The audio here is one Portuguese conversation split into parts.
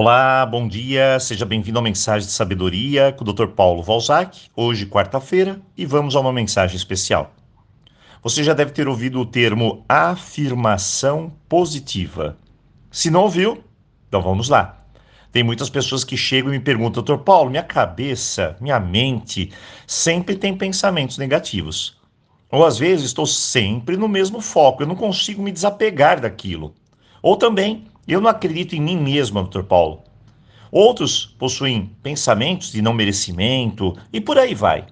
Olá, bom dia, seja bem-vindo ao Mensagem de Sabedoria com o Dr. Paulo Valzac, hoje quarta-feira, e vamos a uma mensagem especial. Você já deve ter ouvido o termo afirmação positiva. Se não ouviu, então vamos lá. Tem muitas pessoas que chegam e me perguntam, Dr. Paulo, minha cabeça, minha mente sempre tem pensamentos negativos. Ou às vezes estou sempre no mesmo foco, eu não consigo me desapegar daquilo. Ou também eu não acredito em mim mesmo, Dr. Paulo. Outros possuem pensamentos de não merecimento e por aí vai.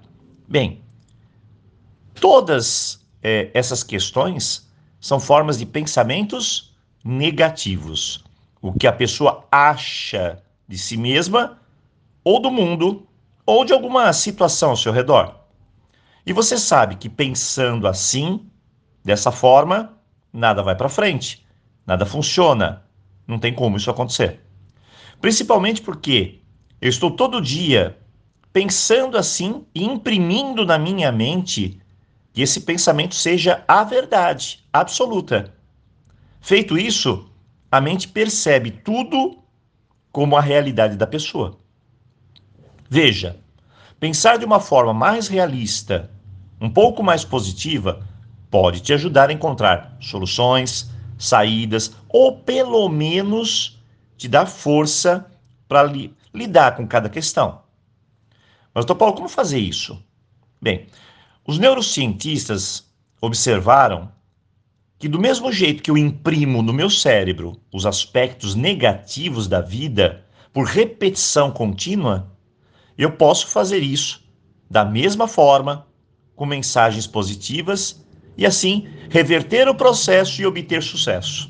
Bem, todas é, essas questões são formas de pensamentos negativos. O que a pessoa acha de si mesma, ou do mundo, ou de alguma situação ao seu redor. E você sabe que pensando assim, dessa forma, nada vai para frente, nada funciona não tem como isso acontecer. Principalmente porque eu estou todo dia pensando assim e imprimindo na minha mente que esse pensamento seja a verdade absoluta. Feito isso, a mente percebe tudo como a realidade da pessoa. Veja, pensar de uma forma mais realista, um pouco mais positiva, pode te ajudar a encontrar soluções, saídas, ou pelo menos te dar força para li lidar com cada questão. Mas, doutor Paulo, como fazer isso? Bem, os neurocientistas observaram que, do mesmo jeito que eu imprimo no meu cérebro os aspectos negativos da vida por repetição contínua, eu posso fazer isso da mesma forma, com mensagens positivas e assim reverter o processo e obter sucesso.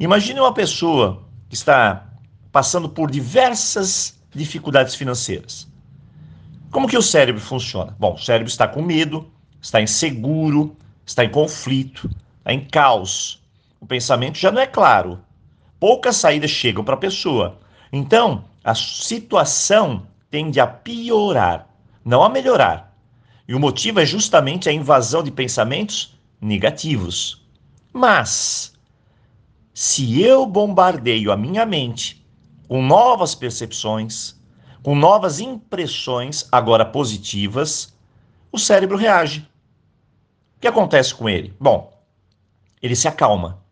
Imagine uma pessoa que está passando por diversas dificuldades financeiras. Como que o cérebro funciona? Bom, o cérebro está com medo, está inseguro, está em conflito, está em caos. O pensamento já não é claro. Poucas saídas chegam para a pessoa. Então, a situação tende a piorar, não a melhorar. E o motivo é justamente a invasão de pensamentos negativos. Mas, se eu bombardeio a minha mente com novas percepções, com novas impressões, agora positivas, o cérebro reage. O que acontece com ele? Bom, ele se acalma.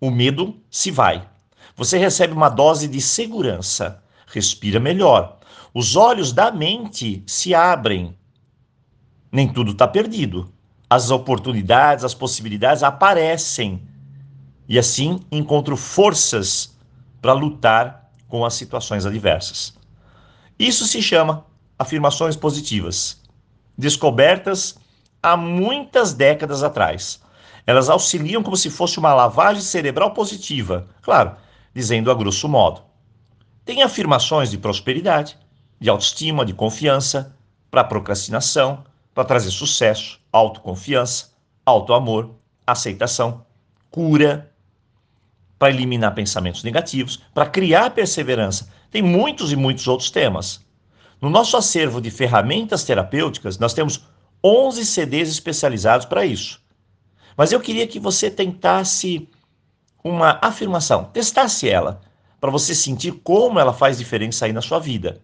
O medo se vai. Você recebe uma dose de segurança, respira melhor. Os olhos da mente se abrem nem tudo está perdido. As oportunidades, as possibilidades aparecem. E assim encontro forças para lutar com as situações adversas. Isso se chama afirmações positivas, descobertas há muitas décadas atrás. Elas auxiliam como se fosse uma lavagem cerebral positiva, claro, dizendo a grosso modo. Tem afirmações de prosperidade, de autoestima, de confiança, para procrastinação, para trazer sucesso, autoconfiança, autoamor, aceitação, cura, para eliminar pensamentos negativos, para criar perseverança. Tem muitos e muitos outros temas. No nosso acervo de ferramentas terapêuticas, nós temos 11 CDs especializados para isso. Mas eu queria que você tentasse uma afirmação, testasse ela, para você sentir como ela faz diferença aí na sua vida.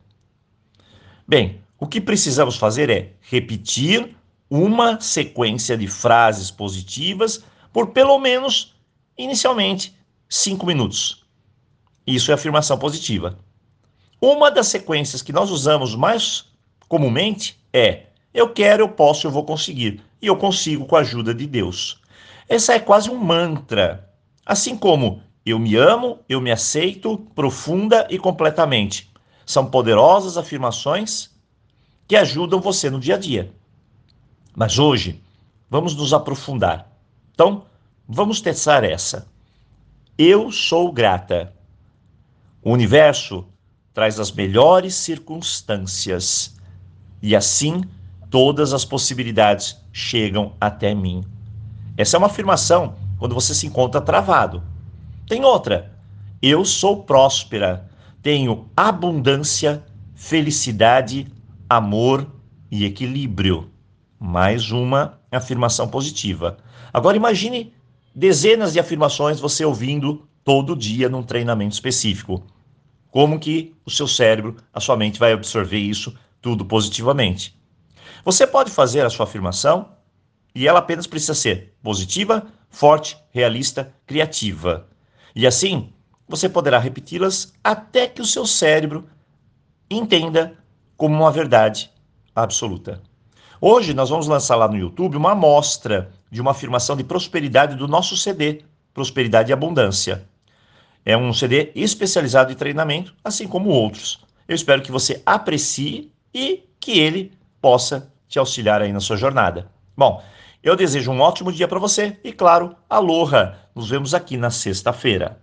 Bem, o que precisamos fazer é repetir uma sequência de frases positivas por pelo menos, inicialmente, cinco minutos. Isso é afirmação positiva. Uma das sequências que nós usamos mais comumente é: eu quero, eu posso, eu vou conseguir. E eu consigo com a ajuda de Deus. Essa é quase um mantra. Assim como eu me amo, eu me aceito profunda e completamente. São poderosas afirmações que ajudam você no dia a dia. Mas hoje, vamos nos aprofundar. Então, vamos testar essa. Eu sou grata. O universo traz as melhores circunstâncias e assim todas as possibilidades chegam até mim. Essa é uma afirmação quando você se encontra travado. Tem outra. Eu sou próspera, tenho abundância, felicidade amor e equilíbrio. Mais uma afirmação positiva. Agora imagine dezenas de afirmações você ouvindo todo dia num treinamento específico. como que o seu cérebro, a sua mente vai absorver isso tudo positivamente. Você pode fazer a sua afirmação e ela apenas precisa ser positiva, forte, realista, criativa. E assim, você poderá repeti-las até que o seu cérebro entenda como uma verdade absoluta. Hoje nós vamos lançar lá no YouTube uma amostra de uma afirmação de prosperidade do nosso CD, Prosperidade e Abundância. É um CD especializado em treinamento, assim como outros. Eu espero que você aprecie e que ele possa te auxiliar aí na sua jornada. Bom, eu desejo um ótimo dia para você e, claro, aloha! Nos vemos aqui na sexta-feira.